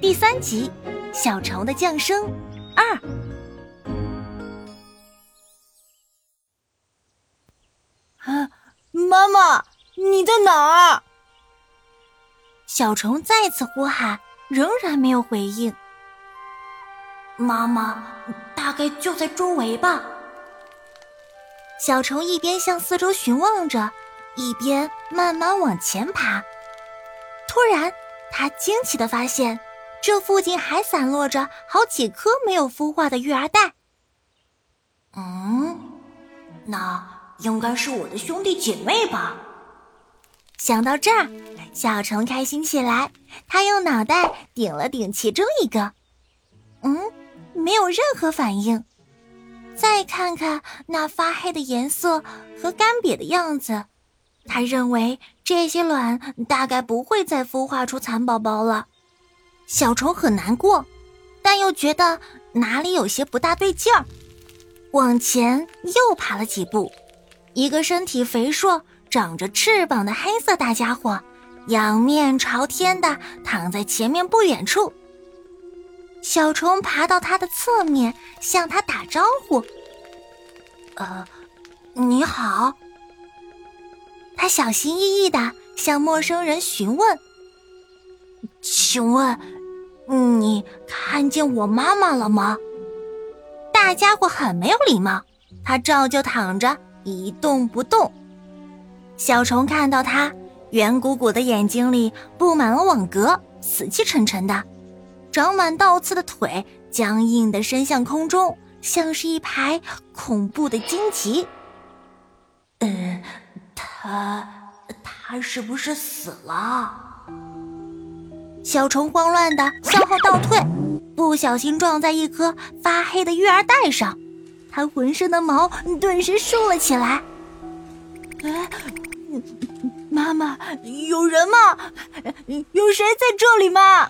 第三集《小虫的降生二》。啊，妈妈，你在哪儿？小虫再次呼喊，仍然没有回应。妈妈，大概就在周围吧。小虫一边向四周寻望着，一边慢慢往前爬。突然，他惊奇的发现，这附近还散落着好几颗没有孵化的育儿蛋。嗯，那应该是我的兄弟姐妹吧？想到这儿，小虫开心起来。他用脑袋顶了顶其中一个，嗯，没有任何反应。再看看那发黑的颜色和干瘪的样子，他认为这些卵大概不会再孵化出蚕宝宝了。小虫很难过，但又觉得哪里有些不大对劲儿，往前又爬了几步。一个身体肥硕、长着翅膀的黑色大家伙，仰面朝天的躺在前面不远处。小虫爬到它的侧面，向它打招呼：“呃，你好。”他小心翼翼的向陌生人询问：“请问，你看见我妈妈了吗？”大家伙很没有礼貌，他照旧躺着一动不动。小虫看到他圆鼓鼓的眼睛里布满了网格，死气沉沉的。长满倒刺的腿僵硬的伸向空中，像是一排恐怖的荆棘。呃，他他是不是死了？小虫慌乱的向后倒退，不小心撞在一颗发黑的育儿袋上，它浑身的毛顿时竖了起来。哎，妈妈，有人吗？有谁在这里吗？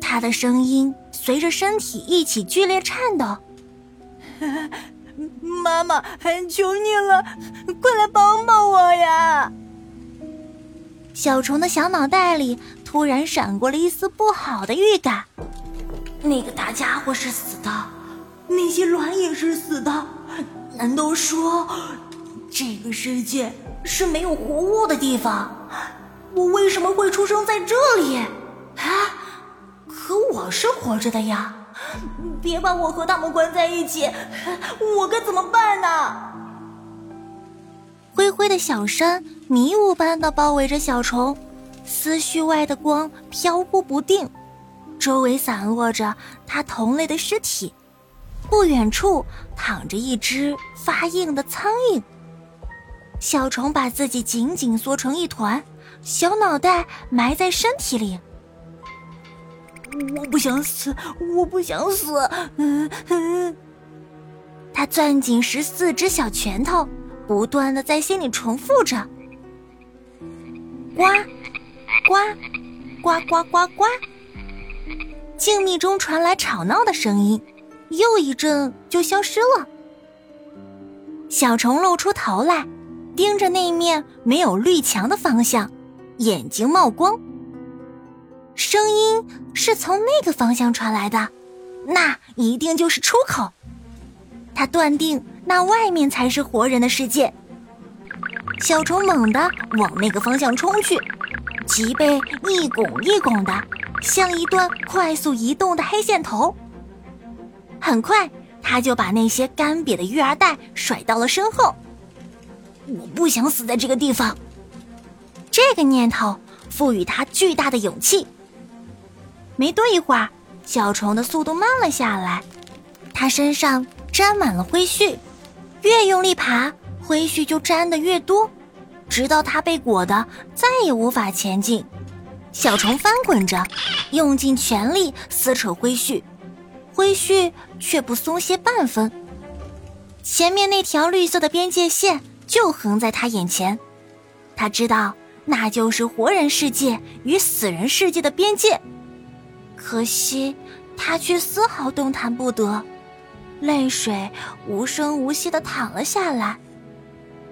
他的声音随着身体一起剧烈颤抖。妈妈，求你了，快来帮帮我呀！小虫的小脑袋里突然闪过了一丝不好的预感。那个大家伙是死的，那些卵也是死的。难道说，这个世界是没有活物的地方？我为什么会出生在这里？啊！可我是活着的呀！别把我和他们关在一起，我该怎么办呢？灰灰的小山迷雾般的包围着小虫，思绪外的光飘忽不定，周围散落着它同类的尸体。不远处躺着一只发硬的苍蝇。小虫把自己紧紧缩成一团，小脑袋埋在身体里。我不想死，我不想死。嗯嗯，他攥紧十四只小拳头，不断的在心里重复着：呱呱呱呱呱呱。静谧中传来吵闹的声音，又一阵就消失了。小虫露出头来，盯着那面没有绿墙的方向，眼睛冒光。声音是从那个方向传来的，那一定就是出口。他断定那外面才是活人的世界。小虫猛地往那个方向冲去，脊背一拱一拱的，像一段快速移动的黑线头。很快，他就把那些干瘪的育儿袋甩到了身后。我不想死在这个地方。这个念头赋予他巨大的勇气。没多一会儿，小虫的速度慢了下来，它身上沾满了灰絮，越用力爬，灰絮就沾得越多，直到它被裹得再也无法前进。小虫翻滚着，用尽全力撕扯灰絮，灰絮却不松懈半分。前面那条绿色的边界线就横在他眼前，他知道那就是活人世界与死人世界的边界。可惜，他却丝毫动弹不得，泪水无声无息的淌了下来。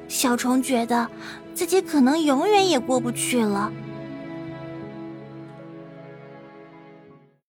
小虫觉得自己可能永远也过不去了。